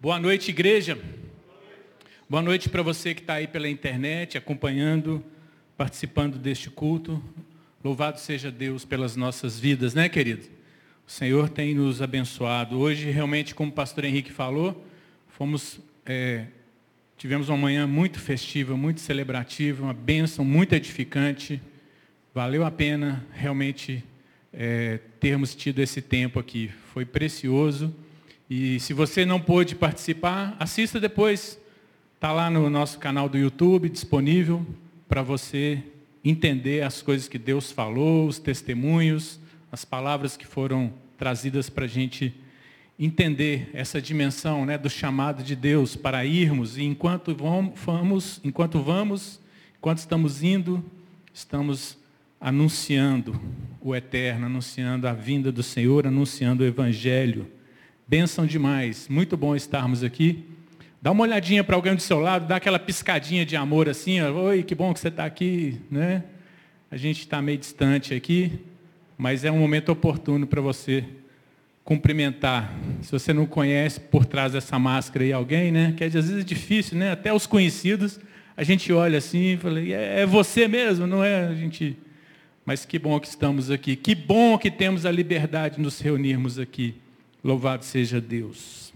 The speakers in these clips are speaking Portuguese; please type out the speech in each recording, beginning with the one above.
Boa noite, igreja. Boa noite para você que está aí pela internet, acompanhando, participando deste culto. Louvado seja Deus pelas nossas vidas, né, querido? O Senhor tem nos abençoado. Hoje, realmente, como o pastor Henrique falou, fomos, é, tivemos uma manhã muito festiva, muito celebrativa, uma bênção muito edificante. Valeu a pena realmente é, termos tido esse tempo aqui. Foi precioso. E se você não pôde participar, assista depois. Está lá no nosso canal do YouTube, disponível para você entender as coisas que Deus falou, os testemunhos, as palavras que foram trazidas para a gente entender essa dimensão né, do chamado de Deus para irmos. E enquanto vamos, enquanto vamos, enquanto estamos indo, estamos anunciando o eterno, anunciando a vinda do Senhor, anunciando o Evangelho. Bênção demais, muito bom estarmos aqui. Dá uma olhadinha para alguém do seu lado, dá aquela piscadinha de amor assim, ó, oi, que bom que você está aqui, né? A gente está meio distante aqui, mas é um momento oportuno para você cumprimentar. Se você não conhece por trás dessa máscara aí alguém, né? Que às vezes é difícil, né? Até os conhecidos, a gente olha assim e fala, é, é você mesmo, não é? A gente. Mas que bom que estamos aqui. Que bom que temos a liberdade de nos reunirmos aqui. Louvado seja Deus.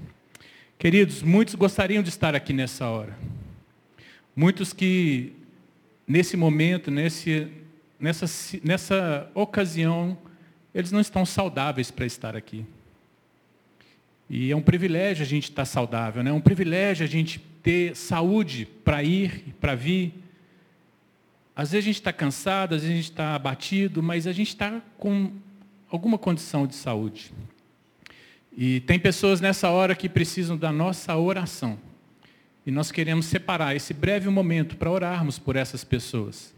Queridos, muitos gostariam de estar aqui nessa hora. Muitos que, nesse momento, nesse, nessa, nessa ocasião, eles não estão saudáveis para estar aqui. E é um privilégio a gente estar saudável, né? é um privilégio a gente ter saúde para ir, para vir. Às vezes a gente está cansado, às vezes a gente está abatido, mas a gente está com alguma condição de saúde. E tem pessoas nessa hora que precisam da nossa oração. E nós queremos separar esse breve momento para orarmos por essas pessoas.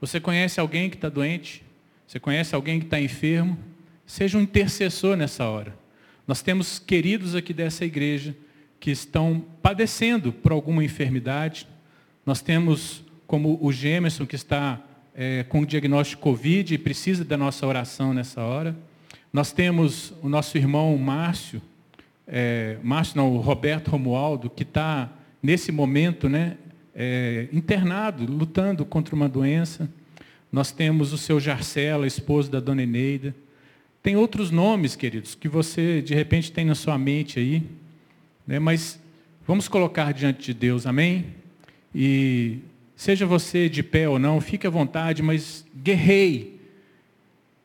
Você conhece alguém que está doente? Você conhece alguém que está enfermo? Seja um intercessor nessa hora. Nós temos queridos aqui dessa igreja que estão padecendo por alguma enfermidade. Nós temos como o Gemerson que está é, com o diagnóstico Covid e precisa da nossa oração nessa hora. Nós temos o nosso irmão Márcio, é, Márcio não, o Roberto Romualdo, que está nesse momento né, é, internado, lutando contra uma doença. Nós temos o seu Jarcela, esposo da dona Eneida. Tem outros nomes, queridos, que você de repente tem na sua mente aí, né, mas vamos colocar diante de Deus, amém? E seja você de pé ou não, fique à vontade, mas guerrei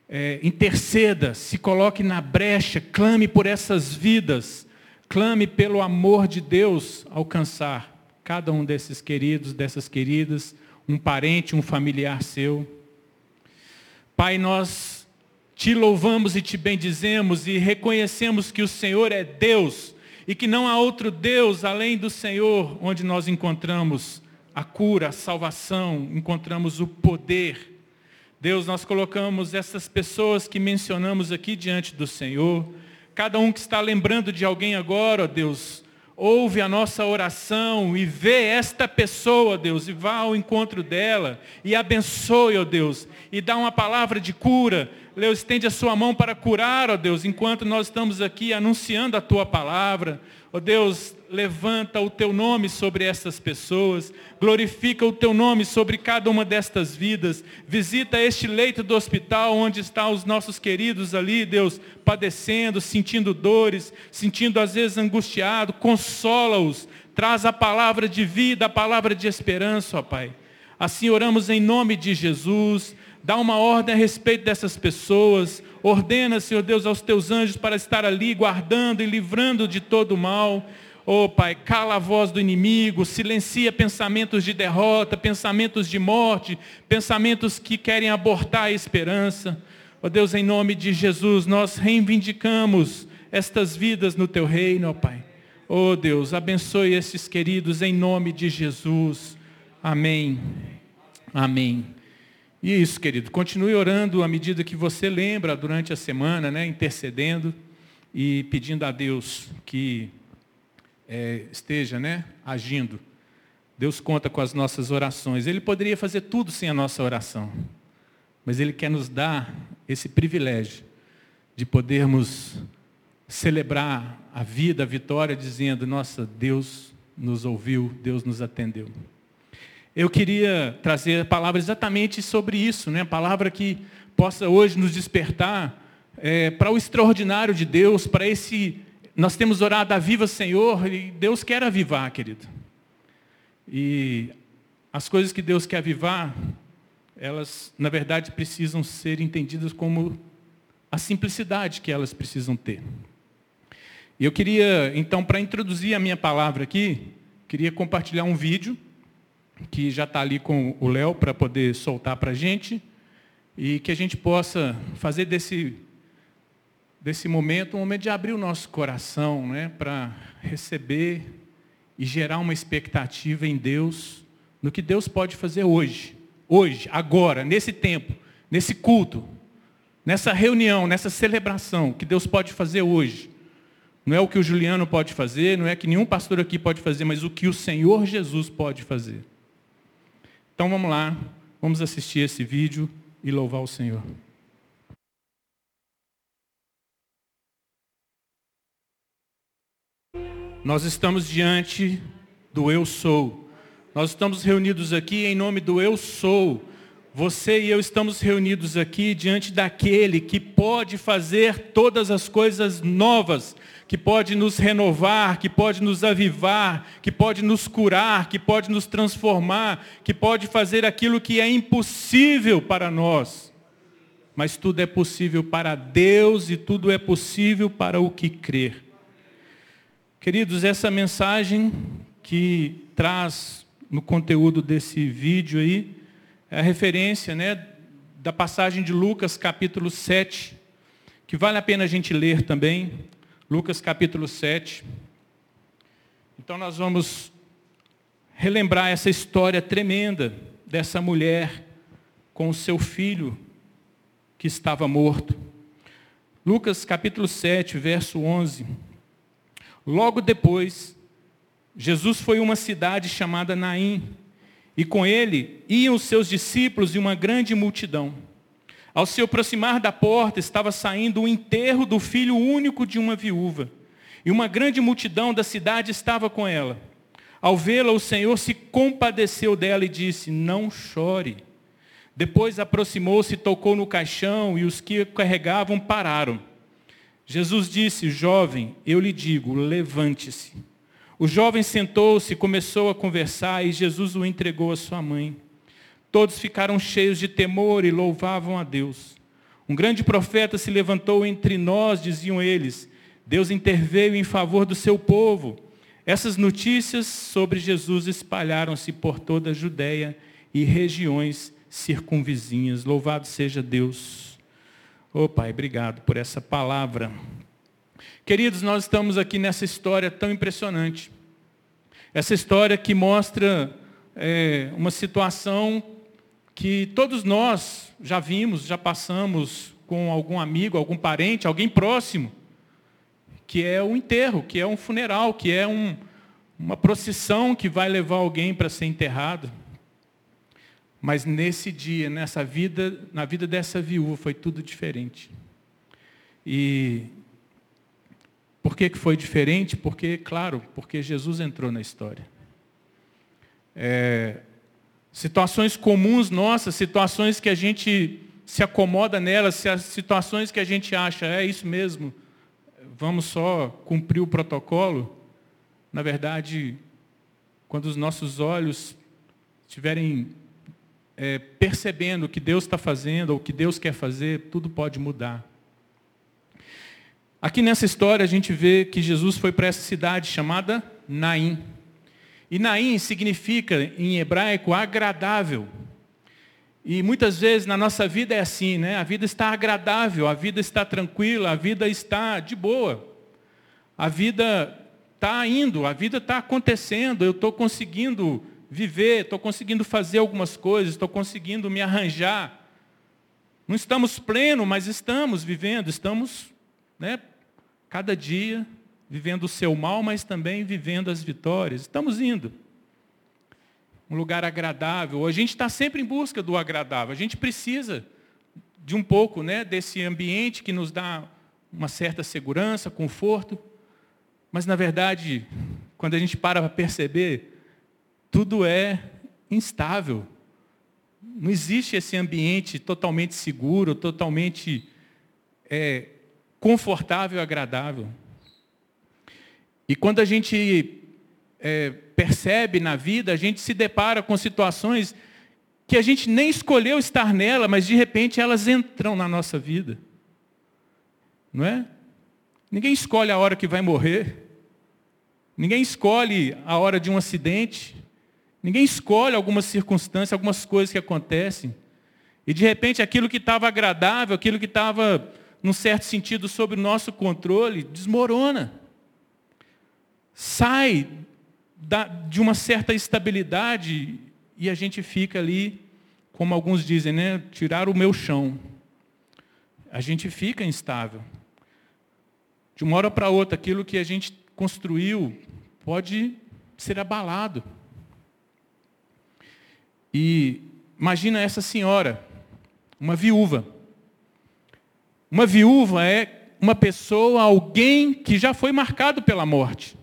é, interceda, se coloque na brecha, clame por essas vidas, clame pelo amor de Deus alcançar cada um desses queridos, dessas queridas, um parente, um familiar seu. Pai, nós te louvamos e te bendizemos e reconhecemos que o Senhor é Deus e que não há outro Deus além do Senhor onde nós encontramos a cura, a salvação, encontramos o poder Deus, nós colocamos essas pessoas que mencionamos aqui diante do Senhor. Cada um que está lembrando de alguém agora, ó Deus, ouve a nossa oração e vê esta pessoa, Deus, e vá ao encontro dela e abençoe, ó Deus, e dá uma palavra de cura. Deus, estende a sua mão para curar, ó Deus, enquanto nós estamos aqui anunciando a tua palavra. Ó Deus, levanta o teu nome sobre essas pessoas, glorifica o teu nome sobre cada uma destas vidas, visita este leito do hospital onde estão os nossos queridos ali, Deus, padecendo, sentindo dores, sentindo às vezes angustiado, consola-os, traz a palavra de vida, a palavra de esperança, ó Pai. Assim oramos em nome de Jesus, dá uma ordem a respeito dessas pessoas, ordena, Senhor Deus, aos teus anjos para estar ali guardando e livrando de todo mal, Oh Pai, cala a voz do inimigo, silencia pensamentos de derrota, pensamentos de morte, pensamentos que querem abortar a esperança. Oh Deus, em nome de Jesus, nós reivindicamos estas vidas no Teu reino, oh Pai. Oh Deus, abençoe esses queridos em nome de Jesus. Amém. Amém. E isso, querido, continue orando à medida que você lembra durante a semana, né, intercedendo e pedindo a Deus que é, esteja né, agindo. Deus conta com as nossas orações. Ele poderia fazer tudo sem a nossa oração. Mas Ele quer nos dar esse privilégio de podermos celebrar a vida, a vitória, dizendo: Nossa, Deus nos ouviu, Deus nos atendeu. Eu queria trazer a palavra exatamente sobre isso, né? a palavra que possa hoje nos despertar é, para o extraordinário de Deus, para esse. Nós temos orado a viva Senhor e Deus quer avivar, querido. E as coisas que Deus quer avivar, elas, na verdade, precisam ser entendidas como a simplicidade que elas precisam ter. E eu queria, então, para introduzir a minha palavra aqui, queria compartilhar um vídeo que já está ali com o Léo para poder soltar para a gente e que a gente possa fazer desse, desse momento um momento de abrir o nosso coração né, para receber e gerar uma expectativa em Deus, no que Deus pode fazer hoje, hoje, agora, nesse tempo, nesse culto, nessa reunião, nessa celebração, que Deus pode fazer hoje. Não é o que o Juliano pode fazer, não é que nenhum pastor aqui pode fazer, mas o que o Senhor Jesus pode fazer. Então vamos lá, vamos assistir esse vídeo e louvar o Senhor. Nós estamos diante do Eu Sou. Nós estamos reunidos aqui em nome do Eu Sou. Você e eu estamos reunidos aqui diante daquele que pode fazer todas as coisas novas que pode nos renovar, que pode nos avivar, que pode nos curar, que pode nos transformar, que pode fazer aquilo que é impossível para nós. Mas tudo é possível para Deus e tudo é possível para o que crer. Queridos, essa mensagem que traz no conteúdo desse vídeo aí, é a referência né, da passagem de Lucas capítulo 7, que vale a pena a gente ler também. Lucas capítulo 7. Então nós vamos relembrar essa história tremenda dessa mulher com o seu filho que estava morto. Lucas capítulo 7, verso 11. Logo depois, Jesus foi a uma cidade chamada Naim, e com ele iam os seus discípulos e uma grande multidão. Ao se aproximar da porta, estava saindo o enterro do filho único de uma viúva. E uma grande multidão da cidade estava com ela. Ao vê-la, o Senhor se compadeceu dela e disse: Não chore. Depois aproximou-se, tocou no caixão e os que carregavam pararam. Jesus disse: Jovem, eu lhe digo, levante-se. O jovem sentou-se começou a conversar e Jesus o entregou à sua mãe. Todos ficaram cheios de temor e louvavam a Deus. Um grande profeta se levantou entre nós, diziam eles. Deus interveio em favor do seu povo. Essas notícias sobre Jesus espalharam-se por toda a Judéia e regiões circunvizinhas. Louvado seja Deus. Ô oh, Pai, obrigado por essa palavra. Queridos, nós estamos aqui nessa história tão impressionante. Essa história que mostra é, uma situação que todos nós já vimos, já passamos com algum amigo, algum parente, alguém próximo, que é o enterro, que é um funeral, que é um, uma procissão que vai levar alguém para ser enterrado. Mas nesse dia, nessa vida, na vida dessa viúva, foi tudo diferente. E por que, que foi diferente? Porque, claro, porque Jesus entrou na história. É, Situações comuns nossas, situações que a gente se acomoda nelas, situações que a gente acha, é isso mesmo, vamos só cumprir o protocolo. Na verdade, quando os nossos olhos estiverem é, percebendo o que Deus está fazendo, ou o que Deus quer fazer, tudo pode mudar. Aqui nessa história a gente vê que Jesus foi para essa cidade chamada Naim. E Naim significa, em hebraico, agradável. E muitas vezes na nossa vida é assim, né? A vida está agradável, a vida está tranquila, a vida está de boa. A vida está indo, a vida está acontecendo, eu estou conseguindo viver, estou conseguindo fazer algumas coisas, estou conseguindo me arranjar. Não estamos plenos, mas estamos vivendo, estamos, né, cada dia vivendo o seu mal, mas também vivendo as vitórias. Estamos indo. Um lugar agradável. A gente está sempre em busca do agradável. A gente precisa de um pouco né, desse ambiente que nos dá uma certa segurança, conforto, mas na verdade, quando a gente para para perceber, tudo é instável. Não existe esse ambiente totalmente seguro, totalmente é, confortável e agradável. E quando a gente é, percebe na vida, a gente se depara com situações que a gente nem escolheu estar nela, mas de repente elas entram na nossa vida. Não é? Ninguém escolhe a hora que vai morrer. Ninguém escolhe a hora de um acidente. Ninguém escolhe algumas circunstâncias, algumas coisas que acontecem. E de repente aquilo que estava agradável, aquilo que estava, num certo sentido, sob o nosso controle, desmorona. Sai da, de uma certa estabilidade e a gente fica ali, como alguns dizem, né? Tirar o meu chão. A gente fica instável. De uma hora para outra, aquilo que a gente construiu pode ser abalado. E imagina essa senhora, uma viúva. Uma viúva é uma pessoa, alguém que já foi marcado pela morte.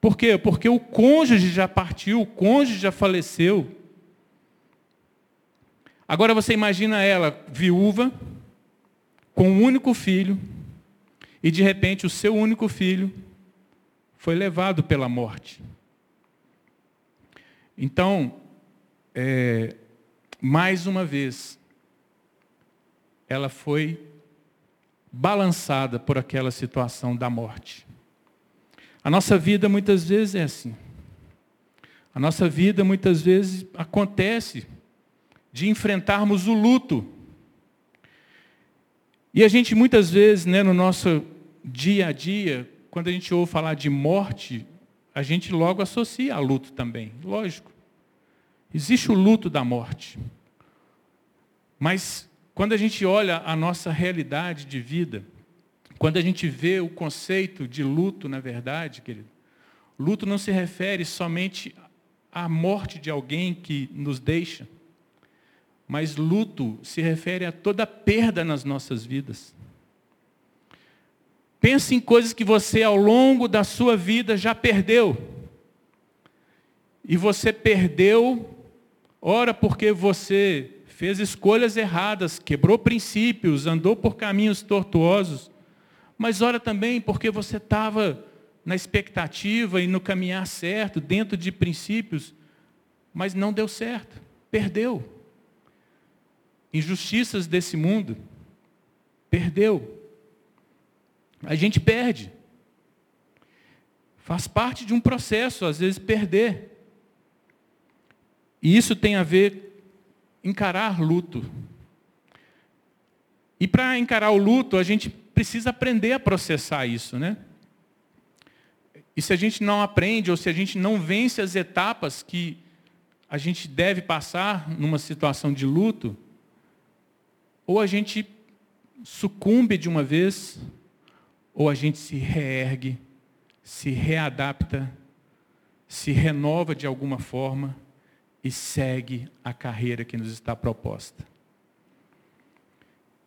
Por quê? Porque o cônjuge já partiu, o cônjuge já faleceu. Agora você imagina ela viúva, com um único filho, e de repente o seu único filho foi levado pela morte. Então, é, mais uma vez, ela foi balançada por aquela situação da morte. A nossa vida muitas vezes é assim. A nossa vida muitas vezes acontece de enfrentarmos o luto. E a gente muitas vezes, né, no nosso dia a dia, quando a gente ouve falar de morte, a gente logo associa a luto também, lógico. Existe o luto da morte. Mas quando a gente olha a nossa realidade de vida, quando a gente vê o conceito de luto, na verdade, querido, luto não se refere somente à morte de alguém que nos deixa, mas luto se refere a toda perda nas nossas vidas. Pense em coisas que você ao longo da sua vida já perdeu. E você perdeu Ora, porque você fez escolhas erradas, quebrou princípios, andou por caminhos tortuosos. Mas ora também porque você estava na expectativa e no caminhar certo, dentro de princípios, mas não deu certo, perdeu. Injustiças desse mundo, perdeu. A gente perde. Faz parte de um processo, às vezes, perder. E isso tem a ver encarar luto. E para encarar o luto, a gente precisa aprender a processar isso, né? E se a gente não aprende, ou se a gente não vence as etapas que a gente deve passar numa situação de luto, ou a gente sucumbe de uma vez, ou a gente se reergue, se readapta, se renova de alguma forma e segue a carreira que nos está proposta.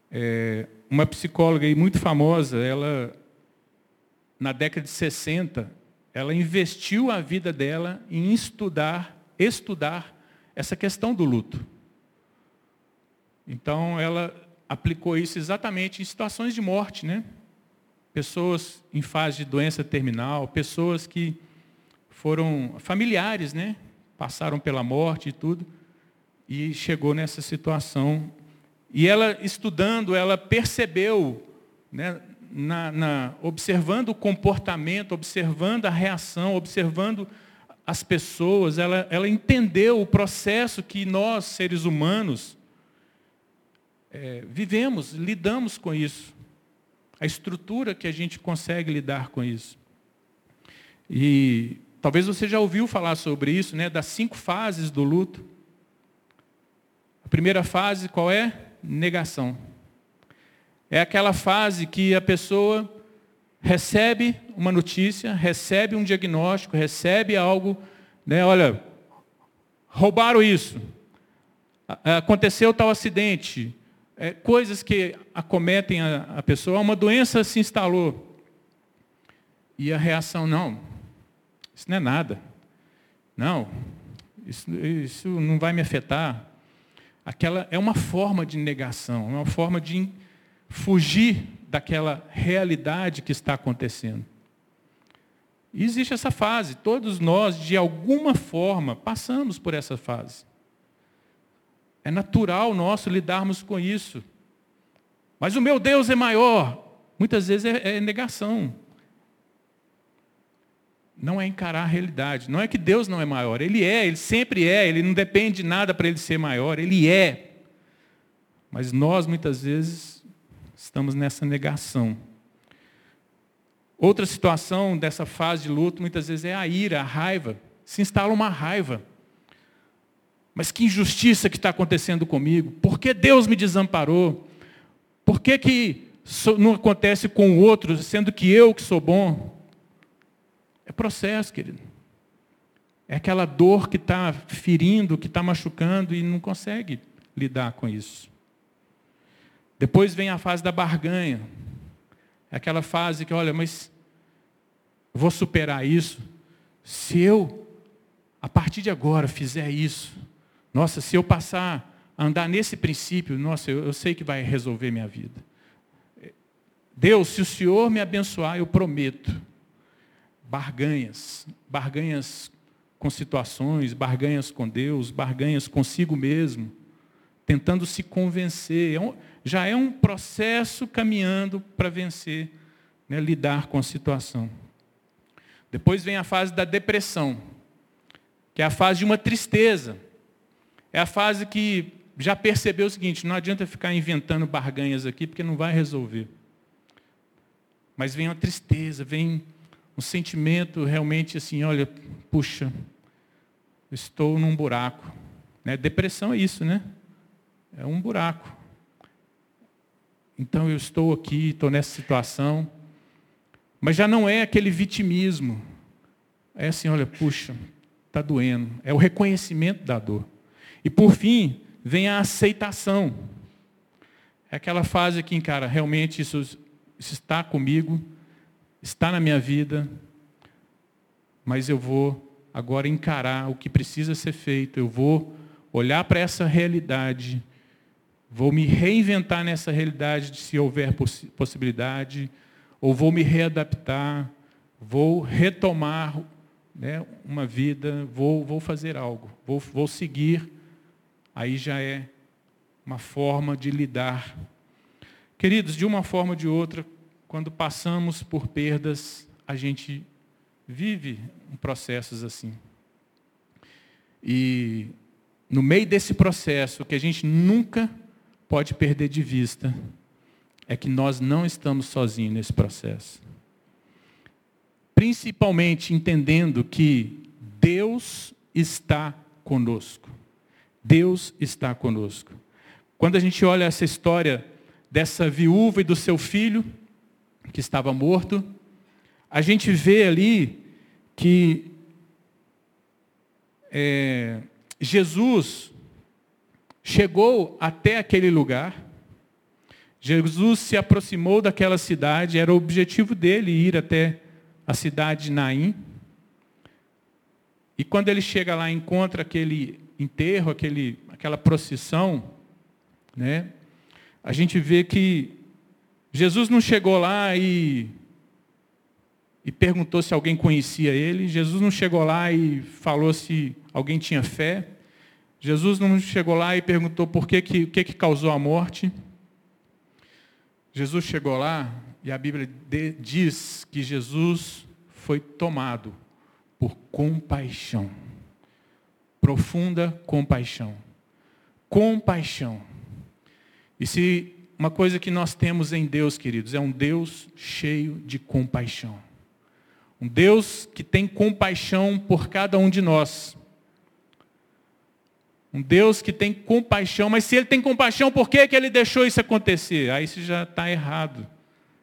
É, uma psicóloga muito famosa, ela, na década de 60, ela investiu a vida dela em estudar, estudar essa questão do luto. Então, ela aplicou isso exatamente em situações de morte, né? Pessoas em fase de doença terminal, pessoas que foram familiares, né? Passaram pela morte e tudo, e chegou nessa situação. E ela, estudando, ela percebeu, né, na, na, observando o comportamento, observando a reação, observando as pessoas, ela, ela entendeu o processo que nós, seres humanos, é, vivemos, lidamos com isso. A estrutura que a gente consegue lidar com isso. E Talvez você já ouviu falar sobre isso, né? Das cinco fases do luto. A primeira fase qual é? Negação. É aquela fase que a pessoa recebe uma notícia, recebe um diagnóstico, recebe algo, né? Olha, roubaram isso, aconteceu tal acidente, é, coisas que acometem a, a pessoa, uma doença se instalou. E a reação, não, isso não é nada. Não, isso, isso não vai me afetar. Aquela é uma forma de negação, é uma forma de fugir daquela realidade que está acontecendo. E existe essa fase, todos nós, de alguma forma, passamos por essa fase. É natural nosso lidarmos com isso. Mas o meu Deus é maior. Muitas vezes é, é negação. Não é encarar a realidade. Não é que Deus não é maior. Ele é, ele sempre é. Ele não depende de nada para ele ser maior. Ele é. Mas nós, muitas vezes, estamos nessa negação. Outra situação dessa fase de luto, muitas vezes, é a ira, a raiva. Se instala uma raiva. Mas que injustiça que está acontecendo comigo? Por que Deus me desamparou? Por que, que não acontece com o outro, sendo que eu que sou bom? É processo, querido. É aquela dor que está ferindo, que está machucando e não consegue lidar com isso. Depois vem a fase da barganha. É aquela fase que, olha, mas vou superar isso. Se eu, a partir de agora, fizer isso, nossa, se eu passar a andar nesse princípio, nossa, eu, eu sei que vai resolver minha vida. Deus, se o Senhor me abençoar, eu prometo. Barganhas, barganhas com situações, barganhas com Deus, barganhas consigo mesmo, tentando se convencer. É já é um processo caminhando para vencer, né, lidar com a situação. Depois vem a fase da depressão, que é a fase de uma tristeza. É a fase que já percebeu o seguinte: não adianta ficar inventando barganhas aqui, porque não vai resolver. Mas vem a tristeza, vem um sentimento realmente assim: olha, puxa, estou num buraco. Né? Depressão é isso, né? É um buraco. Então eu estou aqui, estou nessa situação. Mas já não é aquele vitimismo. É assim, olha, puxa, está doendo. É o reconhecimento da dor. E por fim, vem a aceitação. É aquela fase que, cara, realmente isso, isso está comigo, está na minha vida, mas eu vou agora encarar o que precisa ser feito. Eu vou olhar para essa realidade Vou me reinventar nessa realidade se houver poss possibilidade, ou vou me readaptar, vou retomar né, uma vida, vou, vou fazer algo, vou, vou seguir. Aí já é uma forma de lidar. Queridos, de uma forma ou de outra, quando passamos por perdas, a gente vive processos assim. E no meio desse processo, que a gente nunca pode perder de vista é que nós não estamos sozinhos nesse processo. Principalmente entendendo que Deus está conosco. Deus está conosco. Quando a gente olha essa história dessa viúva e do seu filho, que estava morto, a gente vê ali que é, Jesus chegou até aquele lugar. Jesus se aproximou daquela cidade, era o objetivo dele ir até a cidade de Naim. E quando ele chega lá, encontra aquele enterro, aquele, aquela procissão, né? A gente vê que Jesus não chegou lá e, e perguntou se alguém conhecia ele. Jesus não chegou lá e falou se alguém tinha fé. Jesus não chegou lá e perguntou por que, que, que, que causou a morte. Jesus chegou lá e a Bíblia diz que Jesus foi tomado por compaixão. Profunda compaixão. Compaixão. E se uma coisa que nós temos em Deus, queridos, é um Deus cheio de compaixão. Um Deus que tem compaixão por cada um de nós. Um Deus que tem compaixão, mas se ele tem compaixão, por que, que ele deixou isso acontecer? Aí você já está errado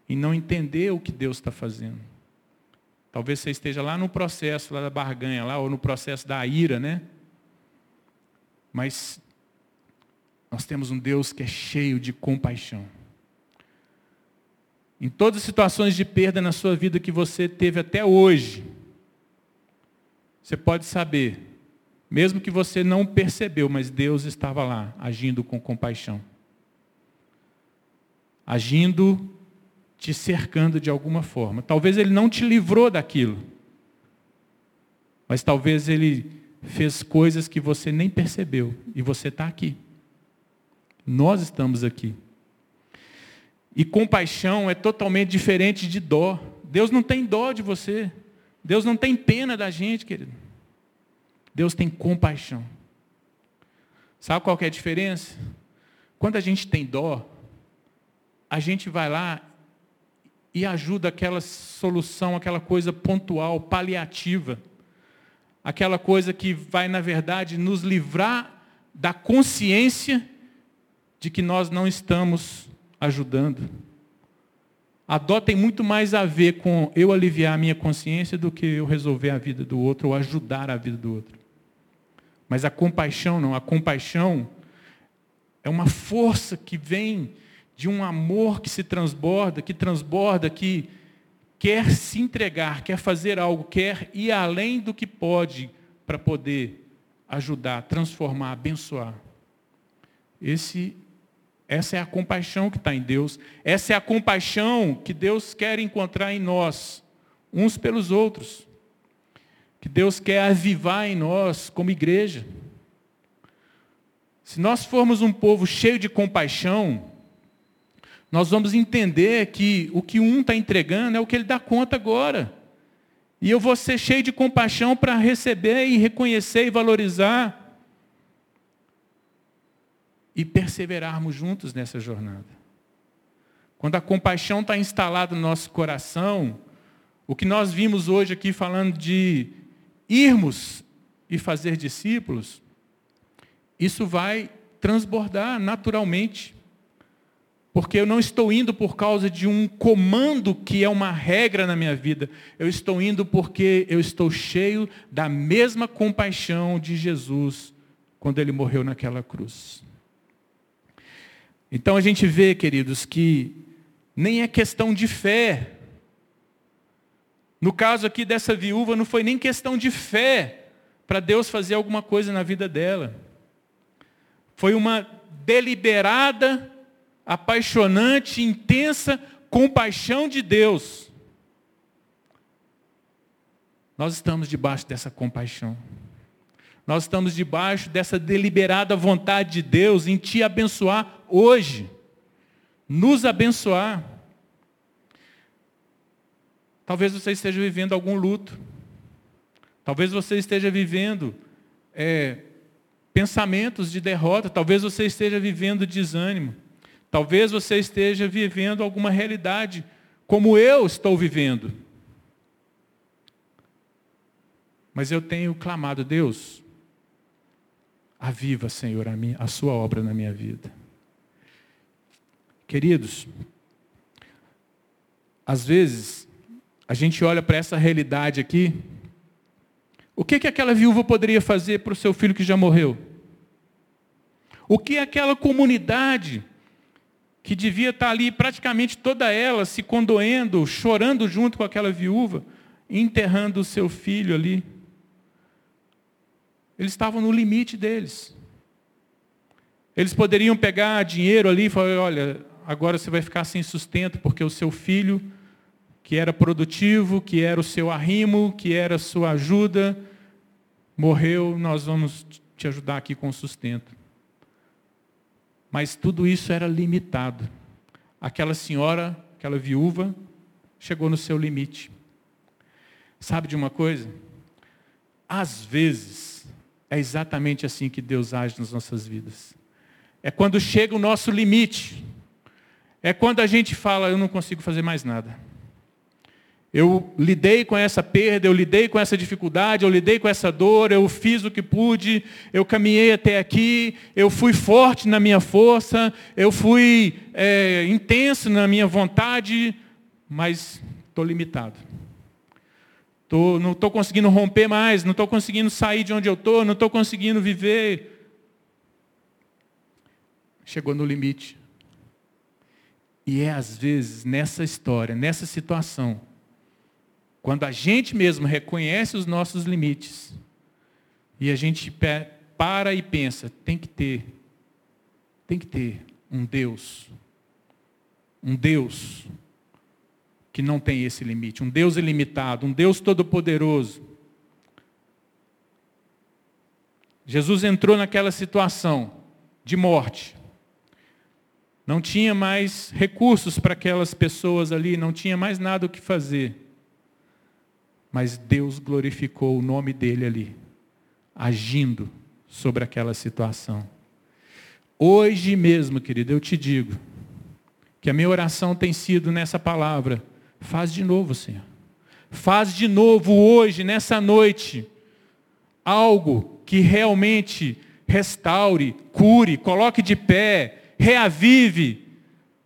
em não entender o que Deus está fazendo. Talvez você esteja lá no processo lá da barganha, lá, ou no processo da ira, né? Mas Nós temos um Deus que é cheio de compaixão. Em todas as situações de perda na sua vida que você teve até hoje, você pode saber, mesmo que você não percebeu, mas Deus estava lá, agindo com compaixão. Agindo, te cercando de alguma forma. Talvez Ele não te livrou daquilo, mas talvez Ele fez coisas que você nem percebeu e você está aqui. Nós estamos aqui. E compaixão é totalmente diferente de dó. Deus não tem dó de você. Deus não tem pena da gente, querido. Deus tem compaixão. Sabe qual é a diferença? Quando a gente tem dó, a gente vai lá e ajuda aquela solução, aquela coisa pontual, paliativa. Aquela coisa que vai, na verdade, nos livrar da consciência de que nós não estamos ajudando. A dó tem muito mais a ver com eu aliviar a minha consciência do que eu resolver a vida do outro ou ajudar a vida do outro. Mas a compaixão não, a compaixão é uma força que vem de um amor que se transborda, que transborda, que quer se entregar, quer fazer algo, quer ir além do que pode para poder ajudar, transformar, abençoar. Esse essa é a compaixão que está em Deus. Essa é a compaixão que Deus quer encontrar em nós, uns pelos outros. Que Deus quer avivar em nós como igreja. Se nós formos um povo cheio de compaixão, nós vamos entender que o que um está entregando é o que ele dá conta agora. E eu vou ser cheio de compaixão para receber e reconhecer e valorizar e perseverarmos juntos nessa jornada. Quando a compaixão está instalada no nosso coração, o que nós vimos hoje aqui falando de irmos e fazer discípulos, isso vai transbordar naturalmente. Porque eu não estou indo por causa de um comando que é uma regra na minha vida. Eu estou indo porque eu estou cheio da mesma compaixão de Jesus quando ele morreu naquela cruz. Então a gente vê, queridos, que nem é questão de fé. No caso aqui dessa viúva, não foi nem questão de fé para Deus fazer alguma coisa na vida dela. Foi uma deliberada, apaixonante, intensa compaixão de Deus. Nós estamos debaixo dessa compaixão. Nós estamos debaixo dessa deliberada vontade de Deus em te abençoar hoje. Nos abençoar. Talvez você esteja vivendo algum luto. Talvez você esteja vivendo é, pensamentos de derrota. Talvez você esteja vivendo desânimo. Talvez você esteja vivendo alguma realidade como eu estou vivendo. Mas eu tenho clamado, Deus, Aviva, Senhor, a, minha, a sua obra na minha vida. Queridos, às vezes, a gente olha para essa realidade aqui. O que, que aquela viúva poderia fazer para o seu filho que já morreu? O que aquela comunidade que devia estar ali praticamente toda ela se condoendo, chorando junto com aquela viúva, enterrando o seu filho ali? Eles estavam no limite deles. Eles poderiam pegar dinheiro ali e falar, olha, agora você vai ficar sem sustento, porque o seu filho, que era produtivo, que era o seu arrimo, que era a sua ajuda, morreu, nós vamos te ajudar aqui com o sustento. Mas tudo isso era limitado. Aquela senhora, aquela viúva, chegou no seu limite. Sabe de uma coisa? Às vezes, é exatamente assim que Deus age nas nossas vidas. É quando chega o nosso limite. É quando a gente fala, eu não consigo fazer mais nada. Eu lidei com essa perda, eu lidei com essa dificuldade, eu lidei com essa dor, eu fiz o que pude, eu caminhei até aqui, eu fui forte na minha força, eu fui é, intenso na minha vontade, mas estou limitado. Tô, não estou conseguindo romper mais, não estou conseguindo sair de onde eu estou, não estou conseguindo viver. chegou no limite. E é às vezes nessa história, nessa situação, quando a gente mesmo reconhece os nossos limites e a gente para e pensa, tem que ter, tem que ter um Deus, um Deus que não tem esse limite, um Deus ilimitado, um Deus todo-poderoso. Jesus entrou naquela situação de morte. Não tinha mais recursos para aquelas pessoas ali, não tinha mais nada o que fazer. Mas Deus glorificou o nome dele ali, agindo sobre aquela situação. Hoje mesmo, querido, eu te digo que a minha oração tem sido nessa palavra: faz de novo, Senhor. Faz de novo hoje, nessa noite, algo que realmente restaure, cure, coloque de pé, reavive,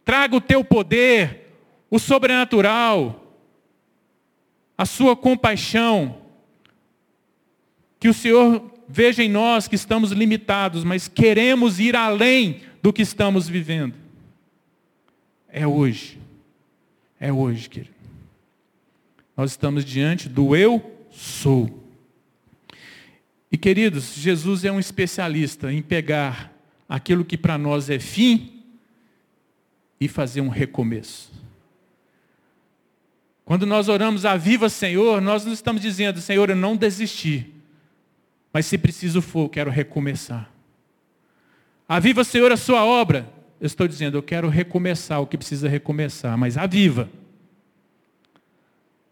traga o teu poder, o sobrenatural, a sua compaixão, que o Senhor veja em nós que estamos limitados, mas queremos ir além do que estamos vivendo. É hoje. É hoje, querido. Nós estamos diante do eu sou. E queridos, Jesus é um especialista em pegar aquilo que para nós é fim e fazer um recomeço. Quando nós oramos a viva Senhor, nós não estamos dizendo, Senhor, eu não desisti. Mas se preciso for, eu quero recomeçar. Aviva, Senhor, a sua obra. Eu estou dizendo, eu quero recomeçar o que precisa recomeçar, mas aviva.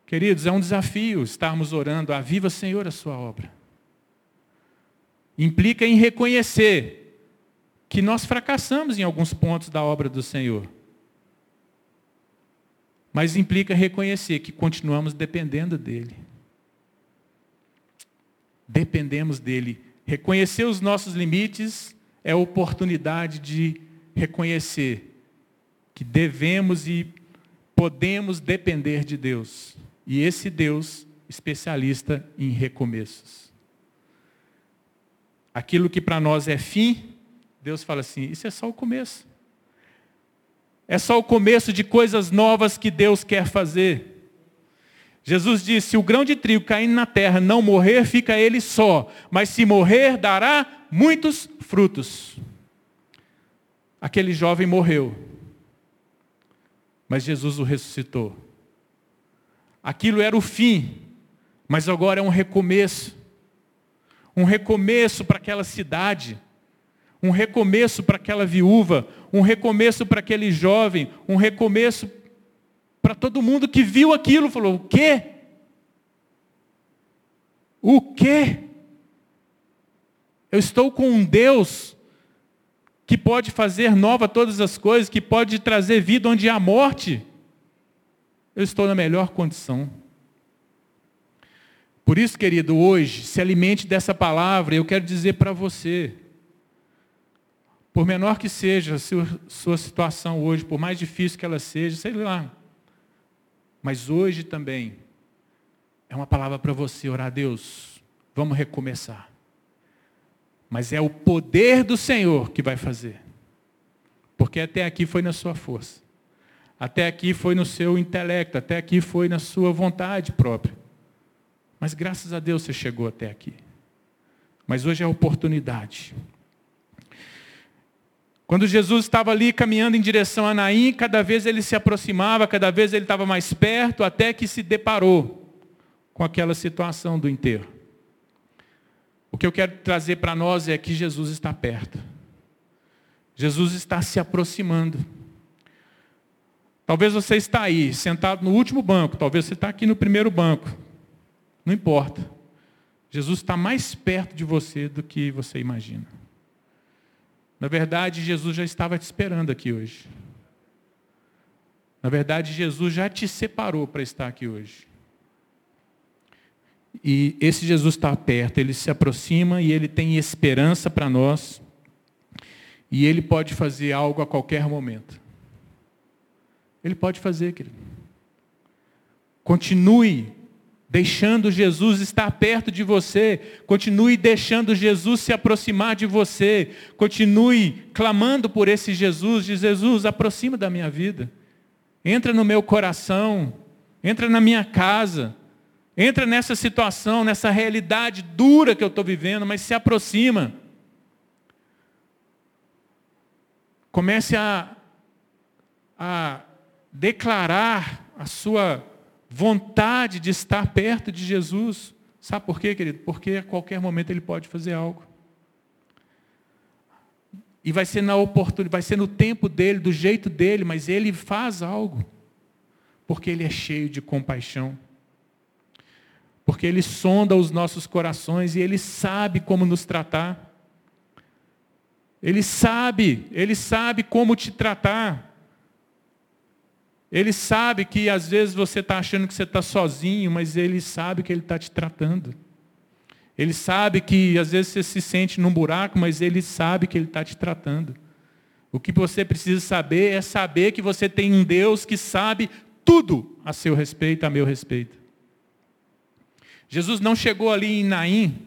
Queridos, é um desafio estarmos orando, aviva, Senhor, a sua obra. Implica em reconhecer que nós fracassamos em alguns pontos da obra do Senhor. Mas implica reconhecer que continuamos dependendo dele. Dependemos dele. Reconhecer os nossos limites é oportunidade de reconhecer que devemos e podemos depender de Deus. E esse Deus especialista em recomeços. Aquilo que para nós é fim, Deus fala assim: isso é só o começo. É só o começo de coisas novas que Deus quer fazer. Jesus disse: se o grão de trigo caindo na terra não morrer, fica ele só, mas se morrer, dará muitos frutos. Aquele jovem morreu, mas Jesus o ressuscitou. Aquilo era o fim, mas agora é um recomeço. Um recomeço para aquela cidade um recomeço para aquela viúva, um recomeço para aquele jovem, um recomeço para todo mundo que viu aquilo, falou: "O quê? O quê? Eu estou com um Deus que pode fazer nova todas as coisas, que pode trazer vida onde há morte. Eu estou na melhor condição. Por isso, querido, hoje, se alimente dessa palavra, eu quero dizer para você, por menor que seja a sua situação hoje, por mais difícil que ela seja, sei lá. Mas hoje também é uma palavra para você orar a Deus. Vamos recomeçar. Mas é o poder do Senhor que vai fazer. Porque até aqui foi na sua força. Até aqui foi no seu intelecto, até aqui foi na sua vontade própria. Mas graças a Deus você chegou até aqui. Mas hoje é a oportunidade. Quando Jesus estava ali caminhando em direção a Naim, cada vez ele se aproximava, cada vez ele estava mais perto, até que se deparou com aquela situação do enterro. O que eu quero trazer para nós é que Jesus está perto. Jesus está se aproximando. Talvez você está aí, sentado no último banco, talvez você está aqui no primeiro banco. Não importa. Jesus está mais perto de você do que você imagina. Na verdade, Jesus já estava te esperando aqui hoje. Na verdade, Jesus já te separou para estar aqui hoje. E esse Jesus está perto, ele se aproxima e ele tem esperança para nós. E ele pode fazer algo a qualquer momento. Ele pode fazer, querido. Continue deixando Jesus estar perto de você, continue deixando Jesus se aproximar de você, continue clamando por esse Jesus, diz Jesus, aproxima da minha vida, entra no meu coração, entra na minha casa, entra nessa situação, nessa realidade dura que eu estou vivendo, mas se aproxima. Comece a, a declarar a sua vontade de estar perto de Jesus. Sabe por quê, querido? Porque a qualquer momento ele pode fazer algo. E vai ser na oportunidade, vai ser no tempo dele, do jeito dele, mas ele faz algo. Porque ele é cheio de compaixão. Porque ele sonda os nossos corações e ele sabe como nos tratar. Ele sabe, ele sabe como te tratar. Ele sabe que às vezes você está achando que você está sozinho, mas ele sabe que ele está te tratando. Ele sabe que às vezes você se sente num buraco, mas ele sabe que ele está te tratando. O que você precisa saber é saber que você tem um Deus que sabe tudo a seu respeito, a meu respeito. Jesus não chegou ali em Naim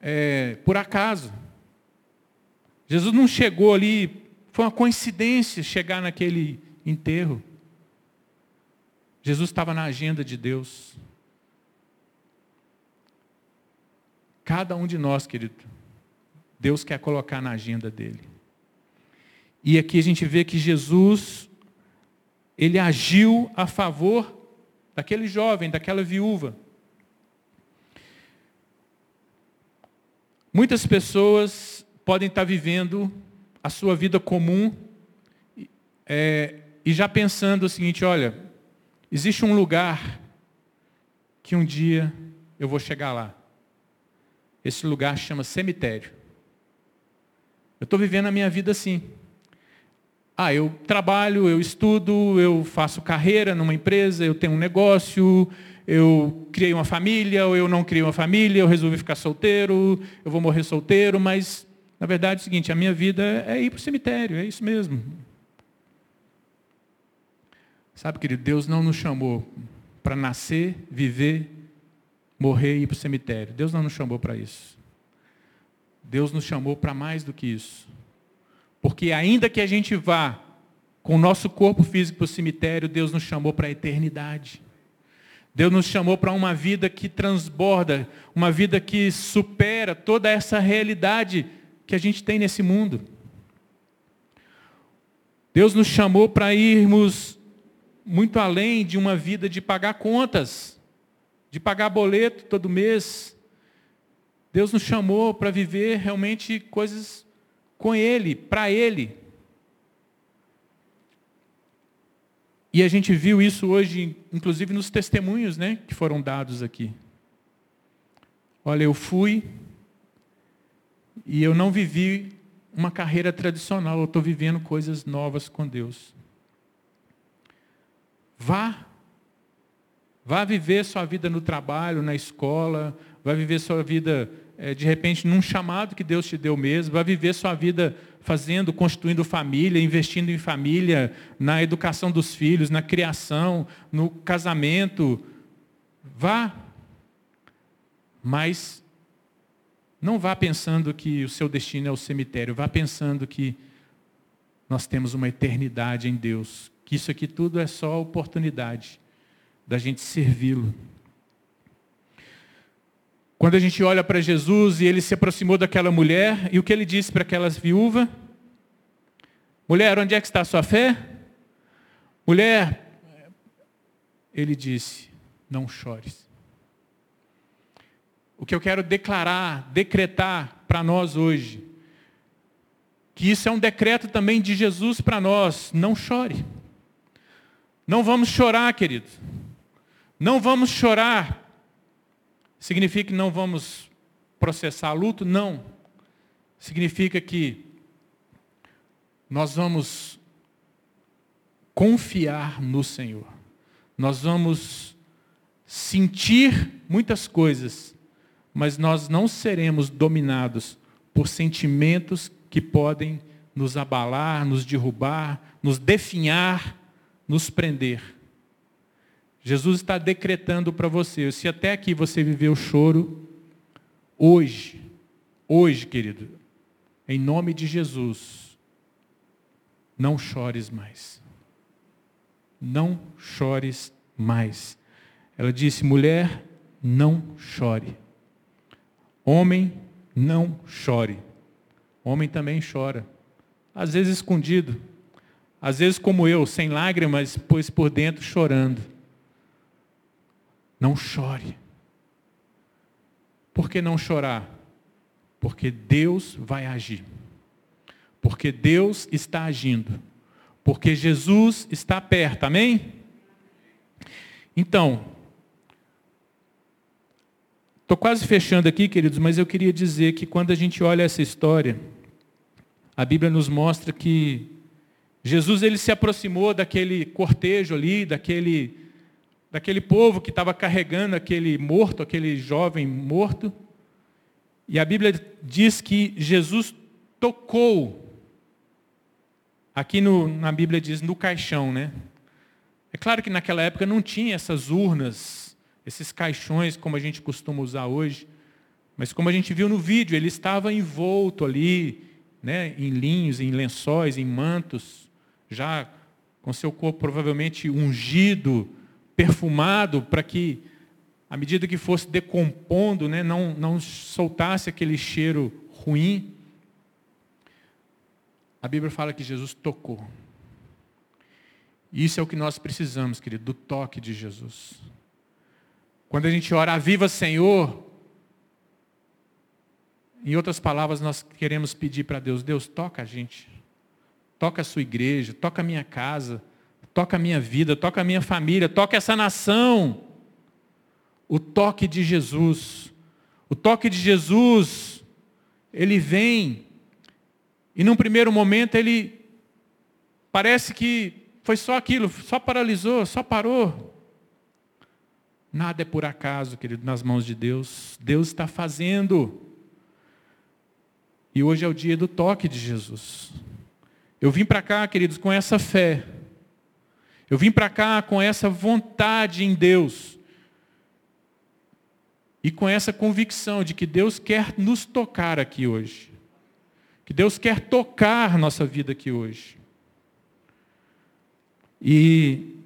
é, por acaso. Jesus não chegou ali, foi uma coincidência chegar naquele enterro. Jesus estava na agenda de Deus. Cada um de nós, querido, Deus quer colocar na agenda dele. E aqui a gente vê que Jesus, ele agiu a favor daquele jovem, daquela viúva. Muitas pessoas podem estar vivendo a sua vida comum é, e já pensando o seguinte: olha, existe um lugar que um dia eu vou chegar lá. Esse lugar chama cemitério. Eu estou vivendo a minha vida assim. Ah, eu trabalho, eu estudo, eu faço carreira numa empresa, eu tenho um negócio, eu criei uma família, ou eu não criei uma família, eu resolvi ficar solteiro, eu vou morrer solteiro, mas na verdade é o seguinte, a minha vida é ir para o cemitério, é isso mesmo. Sabe, querido, Deus não nos chamou para nascer, viver, morrer e ir para o cemitério. Deus não nos chamou para isso. Deus nos chamou para mais do que isso. Porque ainda que a gente vá com o nosso corpo físico para o cemitério, Deus nos chamou para a eternidade. Deus nos chamou para uma vida que transborda, uma vida que supera toda essa realidade que a gente tem nesse mundo. Deus nos chamou para irmos muito além de uma vida de pagar contas, de pagar boleto todo mês. Deus nos chamou para viver realmente coisas com Ele, para Ele. E a gente viu isso hoje, inclusive nos testemunhos né, que foram dados aqui. Olha, eu fui e eu não vivi uma carreira tradicional, eu estou vivendo coisas novas com Deus. Vá. Vá viver sua vida no trabalho, na escola, vá viver sua vida, é, de repente, num chamado que Deus te deu mesmo, vá viver sua vida fazendo, construindo família, investindo em família, na educação dos filhos, na criação, no casamento. Vá. Mas não vá pensando que o seu destino é o cemitério, vá pensando que nós temos uma eternidade em Deus, que isso aqui tudo é só oportunidade da gente servi-lo. Quando a gente olha para Jesus e ele se aproximou daquela mulher, e o que ele disse para aquela viúva? Mulher, onde é que está a sua fé? Mulher, ele disse, não chores. O que eu quero declarar, decretar para nós hoje, que isso é um decreto também de Jesus para nós, não chore. Não vamos chorar, querido. Não vamos chorar. Significa que não vamos processar luto? Não. Significa que nós vamos confiar no Senhor. Nós vamos sentir muitas coisas, mas nós não seremos dominados por sentimentos que podem nos abalar, nos derrubar, nos definhar nos prender. Jesus está decretando para você, se até aqui você viveu choro, hoje, hoje, querido, em nome de Jesus, não chores mais. Não chores mais. Ela disse: mulher, não chore. Homem, não chore. Homem também chora. Às vezes escondido. Às vezes, como eu, sem lágrimas, pois por dentro chorando. Não chore. Por que não chorar? Porque Deus vai agir. Porque Deus está agindo. Porque Jesus está perto. Amém? Então, estou quase fechando aqui, queridos, mas eu queria dizer que quando a gente olha essa história, a Bíblia nos mostra que Jesus ele se aproximou daquele cortejo ali, daquele daquele povo que estava carregando aquele morto, aquele jovem morto. E a Bíblia diz que Jesus tocou. Aqui no, na Bíblia diz no caixão, né? É claro que naquela época não tinha essas urnas, esses caixões como a gente costuma usar hoje. Mas como a gente viu no vídeo, ele estava envolto ali, né, em linhos, em lençóis, em mantos, já com seu corpo provavelmente ungido, perfumado para que, à medida que fosse decompondo, né, não, não soltasse aquele cheiro ruim. A Bíblia fala que Jesus tocou. Isso é o que nós precisamos, querido, do toque de Jesus. Quando a gente ora, viva Senhor, em outras palavras, nós queremos pedir para Deus, Deus, toca a gente. Toca a sua igreja, toca a minha casa, toca a minha vida, toca a minha família, toca essa nação. O toque de Jesus. O toque de Jesus, ele vem, e num primeiro momento ele parece que foi só aquilo, só paralisou, só parou. Nada é por acaso, querido, nas mãos de Deus. Deus está fazendo. E hoje é o dia do toque de Jesus. Eu vim para cá, queridos, com essa fé. Eu vim para cá com essa vontade em Deus. E com essa convicção de que Deus quer nos tocar aqui hoje. Que Deus quer tocar nossa vida aqui hoje. E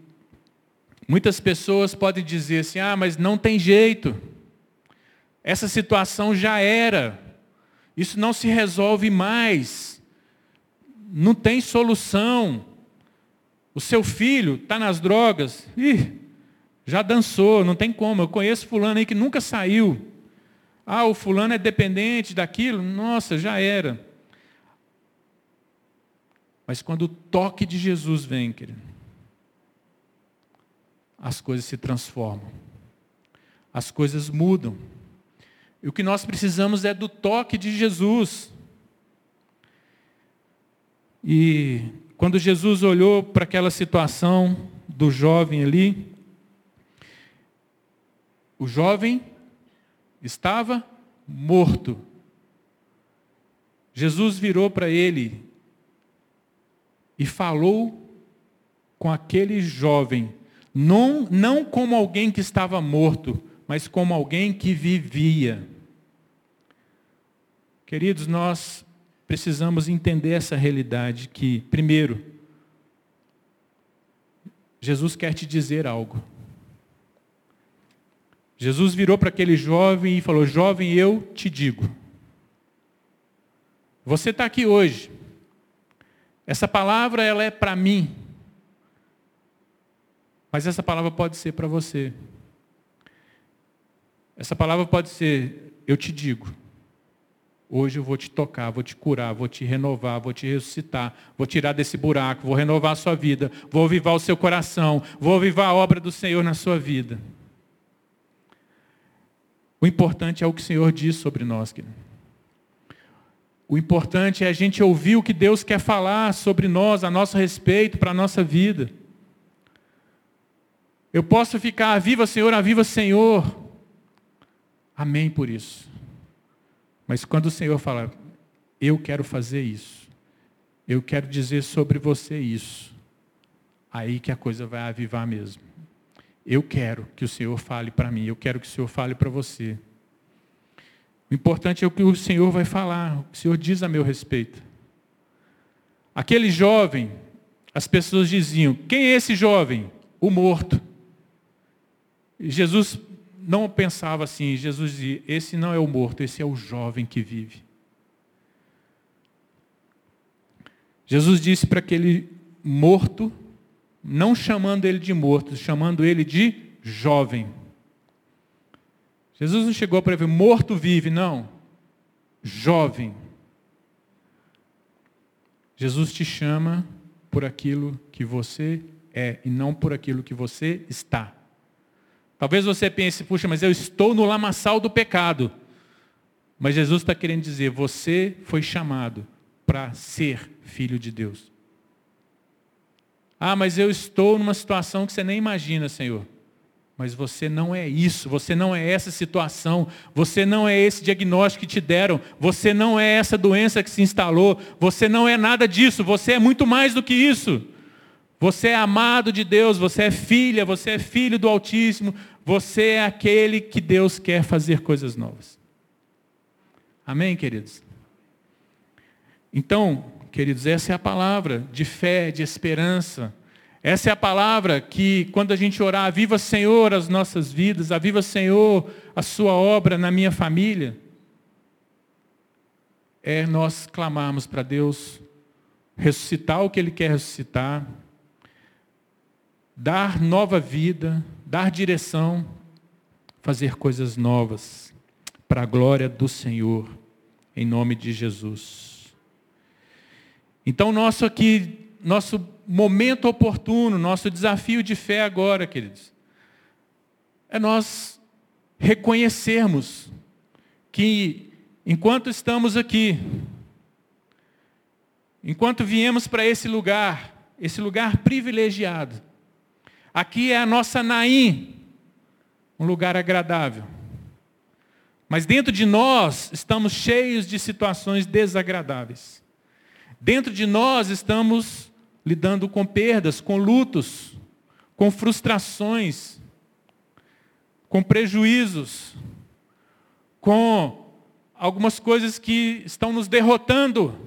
muitas pessoas podem dizer assim: ah, mas não tem jeito. Essa situação já era. Isso não se resolve mais. Não tem solução. O seu filho está nas drogas. Ih, já dançou, não tem como. Eu conheço fulano aí que nunca saiu. Ah, o fulano é dependente daquilo. Nossa, já era. Mas quando o toque de Jesus vem, querido, as coisas se transformam. As coisas mudam. E o que nós precisamos é do toque de Jesus. E quando Jesus olhou para aquela situação do jovem ali, o jovem estava morto. Jesus virou para ele e falou com aquele jovem, não, não como alguém que estava morto, mas como alguém que vivia. Queridos, nós precisamos entender essa realidade que, primeiro, Jesus quer te dizer algo. Jesus virou para aquele jovem e falou: Jovem, eu te digo. Você está aqui hoje. Essa palavra ela é para mim. Mas essa palavra pode ser para você. Essa palavra pode ser: Eu te digo. Hoje eu vou te tocar, vou te curar, vou te renovar, vou te ressuscitar, vou tirar desse buraco, vou renovar a sua vida, vou avivar o seu coração, vou avivar a obra do Senhor na sua vida. O importante é o que o Senhor diz sobre nós, querido. O importante é a gente ouvir o que Deus quer falar sobre nós, a nosso respeito, para a nossa vida. Eu posso ficar, viva Senhor, aviva Senhor. Amém por isso. Mas quando o Senhor fala, eu quero fazer isso, eu quero dizer sobre você isso, aí que a coisa vai avivar mesmo. Eu quero que o Senhor fale para mim, eu quero que o Senhor fale para você. O importante é o que o Senhor vai falar, o que o Senhor diz a meu respeito. Aquele jovem, as pessoas diziam: quem é esse jovem? O morto. E Jesus não pensava assim, Jesus dizia: esse não é o morto, esse é o jovem que vive. Jesus disse para aquele morto, não chamando ele de morto, chamando ele de jovem. Jesus não chegou para ele, morto vive, não. Jovem. Jesus te chama por aquilo que você é e não por aquilo que você está. Talvez você pense, puxa, mas eu estou no lamaçal do pecado. Mas Jesus está querendo dizer, você foi chamado para ser filho de Deus. Ah, mas eu estou numa situação que você nem imagina, Senhor. Mas você não é isso, você não é essa situação, você não é esse diagnóstico que te deram, você não é essa doença que se instalou, você não é nada disso, você é muito mais do que isso. Você é amado de Deus, você é filha, você é filho do Altíssimo, você é aquele que Deus quer fazer coisas novas. Amém, queridos? Então, queridos, essa é a palavra de fé, de esperança. Essa é a palavra que, quando a gente orar, aviva Senhor as nossas vidas, aviva Senhor a sua obra na minha família, é nós clamarmos para Deus ressuscitar o que Ele quer ressuscitar, dar nova vida, dar direção, fazer coisas novas, para a glória do Senhor, em nome de Jesus. Então, nosso aqui, nosso momento oportuno, nosso desafio de fé agora, queridos, é nós reconhecermos que enquanto estamos aqui, enquanto viemos para esse lugar, esse lugar privilegiado, aqui é a nossa Naim, um lugar agradável. Mas dentro de nós estamos cheios de situações desagradáveis. Dentro de nós estamos lidando com perdas, com lutos, com frustrações, com prejuízos, com algumas coisas que estão nos derrotando,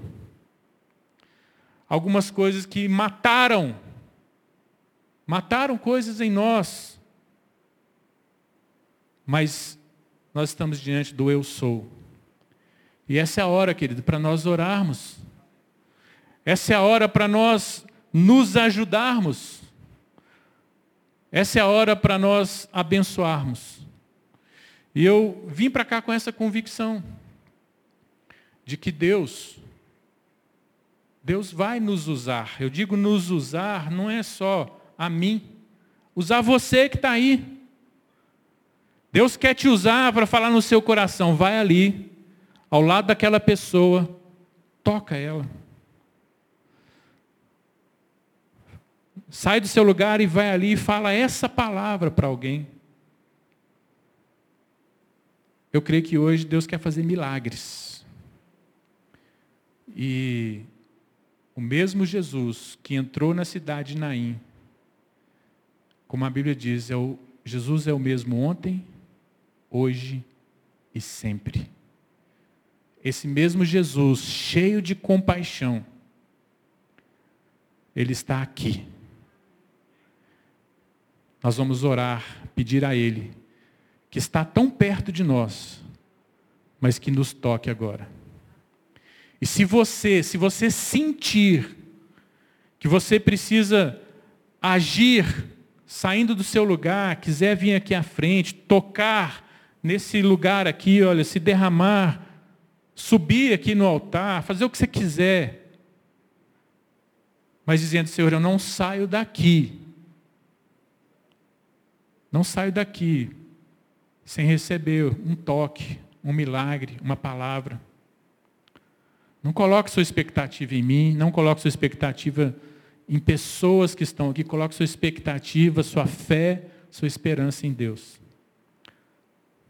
algumas coisas que mataram, mataram coisas em nós. Mas nós estamos diante do eu sou. E essa é a hora, querido, para nós orarmos. Essa é a hora para nós nos ajudarmos. Essa é a hora para nós abençoarmos. E eu vim para cá com essa convicção de que Deus, Deus vai nos usar. Eu digo nos usar, não é só a mim, usar você que está aí. Deus quer te usar para falar no seu coração, vai ali, ao lado daquela pessoa, toca ela. Sai do seu lugar e vai ali e fala essa palavra para alguém. Eu creio que hoje Deus quer fazer milagres. E o mesmo Jesus que entrou na cidade de Naim, como a Bíblia diz, é o, Jesus é o mesmo ontem, hoje e sempre. Esse mesmo Jesus, cheio de compaixão, ele está aqui nós vamos orar, pedir a Ele, que está tão perto de nós, mas que nos toque agora. E se você, se você sentir que você precisa agir saindo do seu lugar, quiser vir aqui à frente, tocar nesse lugar aqui, olha, se derramar, subir aqui no altar, fazer o que você quiser, mas dizendo, Senhor, eu não saio daqui não saio daqui sem receber um toque, um milagre, uma palavra. Não coloque sua expectativa em mim, não coloque sua expectativa em em pessoas que estão aqui, coloque sua expectativa, sua fé, sua esperança em Deus.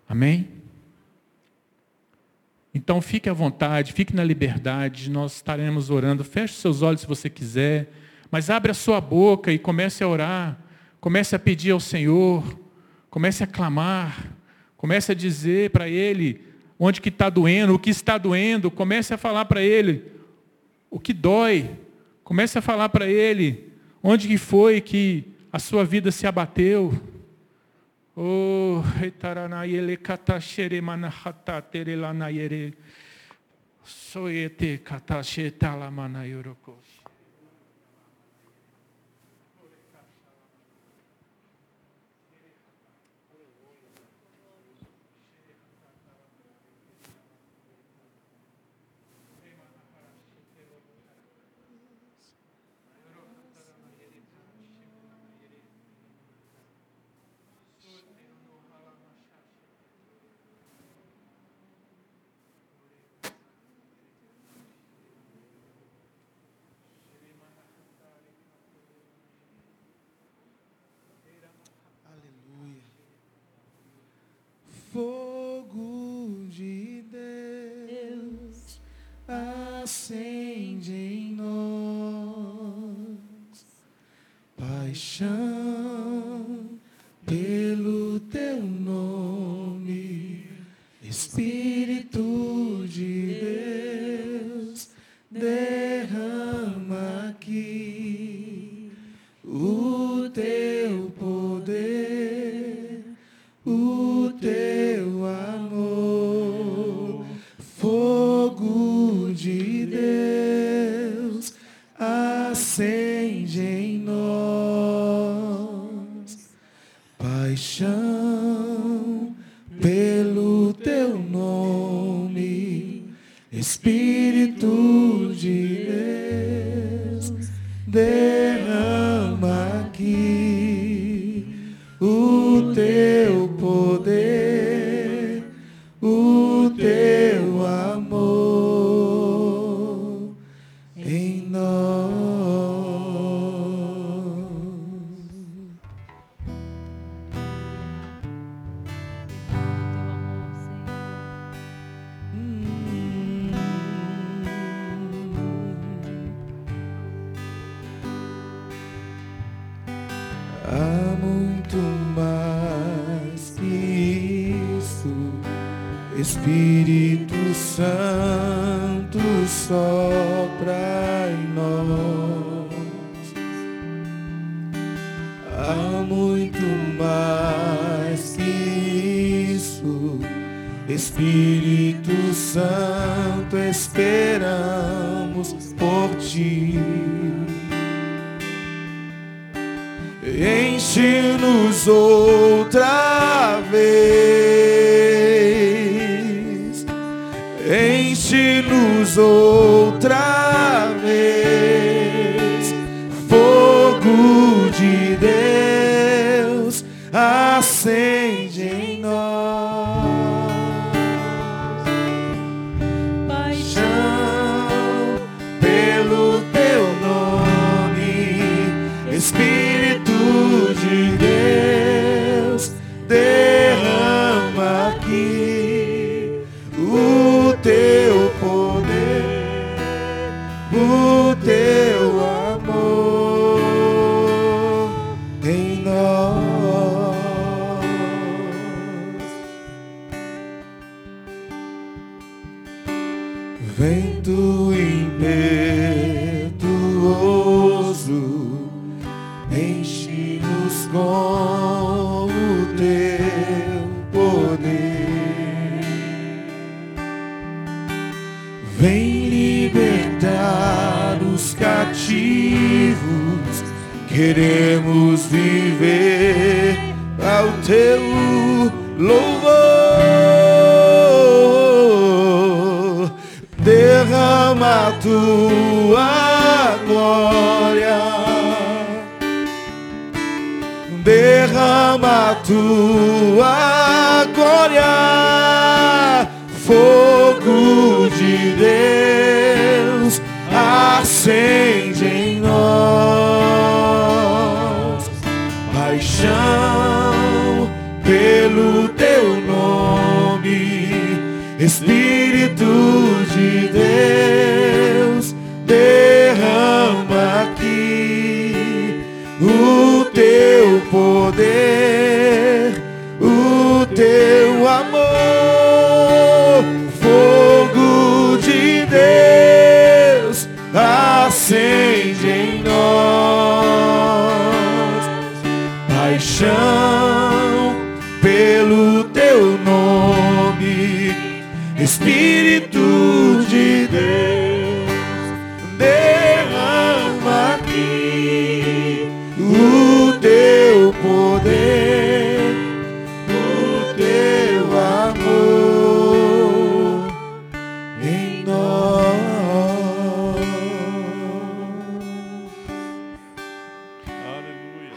Amém? Então fique à vontade, fique na liberdade, nós estaremos orando. Feche seus olhos se você quiser, mas abre a sua boca e comece a orar. Comece a pedir ao Senhor, comece a clamar, comece a dizer para Ele onde que está doendo, o que está doendo, comece a falar para Ele o que dói, Comece a falar para ele onde que foi que a sua vida se abateu. Oh,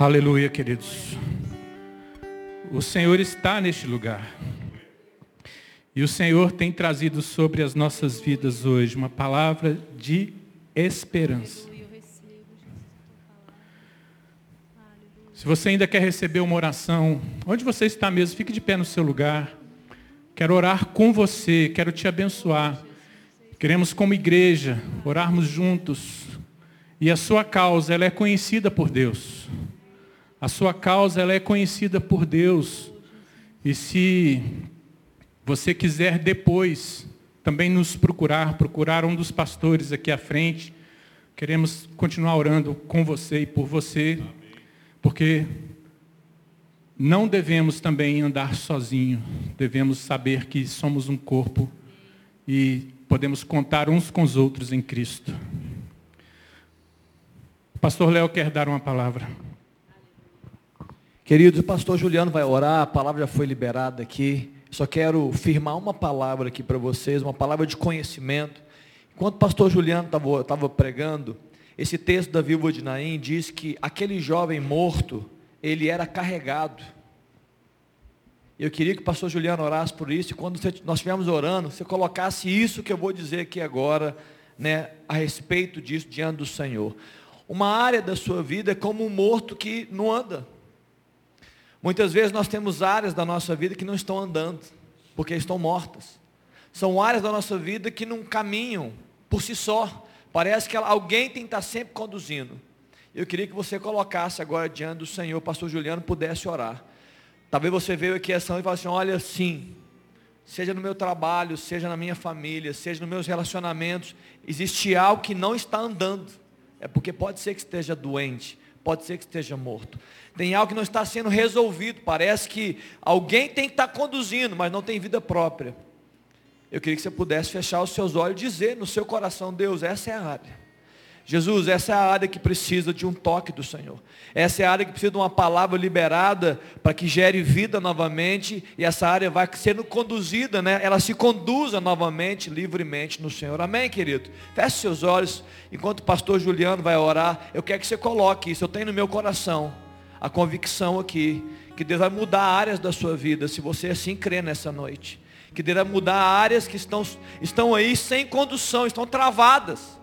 Aleluia, queridos. O Senhor está neste lugar. E o Senhor tem trazido sobre as nossas vidas hoje uma palavra de esperança. Se você ainda quer receber uma oração, onde você está mesmo, fique de pé no seu lugar. Quero orar com você, quero te abençoar. Queremos como igreja orarmos juntos. E a sua causa, ela é conhecida por Deus. A sua causa, ela é conhecida por Deus. E se você quiser depois também nos procurar, procurar um dos pastores aqui à frente, queremos continuar orando com você e por você, porque não devemos também andar sozinho, devemos saber que somos um corpo e podemos contar uns com os outros em Cristo. O pastor Léo quer dar uma palavra. Queridos, o pastor Juliano vai orar, a palavra já foi liberada aqui. Só quero firmar uma palavra aqui para vocês, uma palavra de conhecimento. Enquanto o pastor Juliano estava pregando, esse texto da viúva de Naim diz que aquele jovem morto, ele era carregado. Eu queria que o pastor Juliano orasse por isso, e quando nós estivermos orando, você colocasse isso que eu vou dizer aqui agora, né, a respeito disso diante do Senhor. Uma área da sua vida é como um morto que não anda. Muitas vezes nós temos áreas da nossa vida que não estão andando, porque estão mortas. São áreas da nossa vida que não caminham por si só. Parece que alguém tem que estar sempre conduzindo. Eu queria que você colocasse agora diante do Senhor, pastor Juliano pudesse orar. Talvez você veio aqui essa e fale assim, olha, sim, seja no meu trabalho, seja na minha família, seja nos meus relacionamentos, existe algo que não está andando. É porque pode ser que esteja doente, pode ser que esteja morto. Tem algo que não está sendo resolvido. Parece que alguém tem que estar conduzindo, mas não tem vida própria. Eu queria que você pudesse fechar os seus olhos e dizer no seu coração, Deus, essa é a área. Jesus, essa é a área que precisa de um toque do Senhor. Essa é a área que precisa de uma palavra liberada para que gere vida novamente e essa área vai sendo conduzida, né? Ela se conduza novamente, livremente no Senhor. Amém, querido? Feche seus olhos enquanto o pastor Juliano vai orar. Eu quero que você coloque isso. Eu tenho no meu coração a convicção aqui que Deus vai mudar áreas da sua vida, se você assim crê nessa noite. Que Deus vai mudar áreas que estão, estão aí sem condução, estão travadas.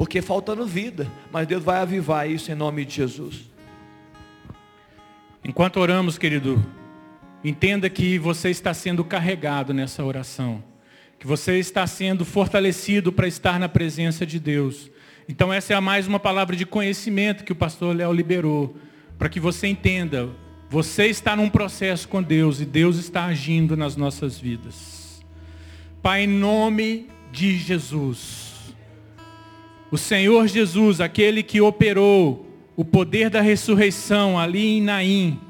Porque faltando vida. Mas Deus vai avivar isso em nome de Jesus. Enquanto oramos, querido, entenda que você está sendo carregado nessa oração. Que você está sendo fortalecido para estar na presença de Deus. Então essa é mais uma palavra de conhecimento que o pastor Léo liberou para que você entenda, você está num processo com Deus e Deus está agindo nas nossas vidas. Pai, em nome de Jesus, o Senhor Jesus, aquele que operou o poder da ressurreição ali em Naim,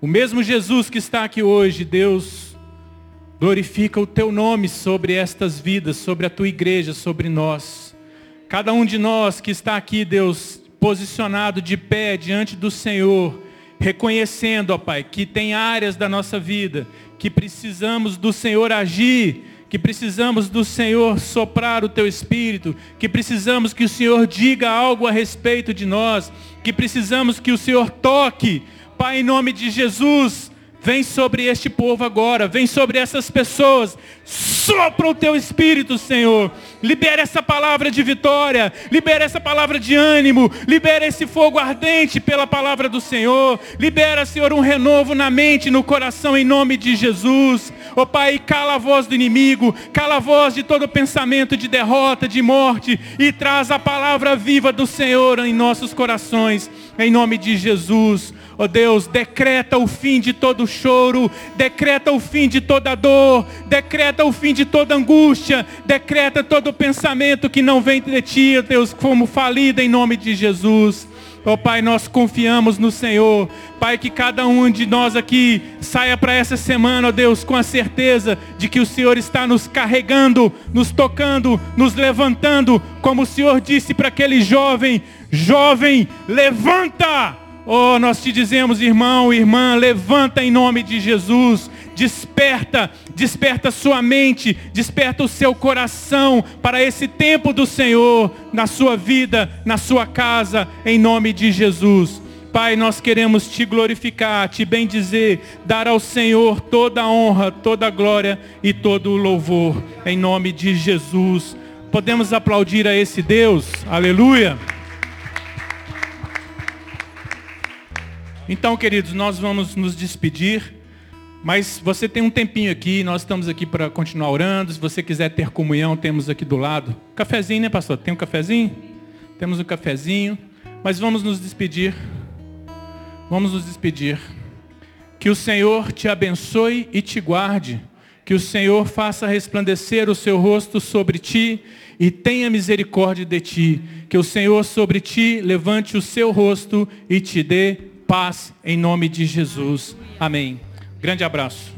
o mesmo Jesus que está aqui hoje, Deus, glorifica o teu nome sobre estas vidas, sobre a tua igreja, sobre nós. Cada um de nós que está aqui, Deus, posicionado de pé diante do Senhor, reconhecendo, ó Pai, que tem áreas da nossa vida que precisamos do Senhor agir, que precisamos do Senhor soprar o teu espírito, que precisamos que o Senhor diga algo a respeito de nós, que precisamos que o Senhor toque. Pai, em nome de Jesus, Vem sobre este povo agora, vem sobre essas pessoas. Sopra o teu espírito, Senhor. Libera essa palavra de vitória, libera essa palavra de ânimo, libera esse fogo ardente pela palavra do Senhor. Libera, Senhor, um renovo na mente, no coração, em nome de Jesus. Ó oh, Pai, cala a voz do inimigo, cala a voz de todo pensamento de derrota, de morte, e traz a palavra viva do Senhor em nossos corações, em nome de Jesus. Ó oh Deus, decreta o fim de todo choro, decreta o fim de toda dor, decreta o fim de toda angústia, decreta todo pensamento que não vem de ti, Deus, como falido em nome de Jesus. Oh Pai, nós confiamos no Senhor. Pai, que cada um de nós aqui saia para essa semana, ó Deus, com a certeza de que o Senhor está nos carregando, nos tocando, nos levantando, como o Senhor disse para aquele jovem: jovem, levanta! Oh, nós te dizemos, irmão, irmã, levanta em nome de Jesus. Desperta, desperta sua mente, desperta o seu coração para esse tempo do Senhor na sua vida, na sua casa, em nome de Jesus. Pai, nós queremos te glorificar, te bendizer, dar ao Senhor toda a honra, toda a glória e todo o louvor, em nome de Jesus. Podemos aplaudir a esse Deus, aleluia. Então, queridos, nós vamos nos despedir. Mas você tem um tempinho aqui, nós estamos aqui para continuar orando. Se você quiser ter comunhão, temos aqui do lado. Cafezinho, né, pastor? Tem um cafezinho? Temos um cafezinho. Mas vamos nos despedir. Vamos nos despedir. Que o Senhor te abençoe e te guarde. Que o Senhor faça resplandecer o seu rosto sobre ti e tenha misericórdia de ti. Que o Senhor sobre ti levante o seu rosto e te dê paz em nome de Jesus. Amém. Grande abraço.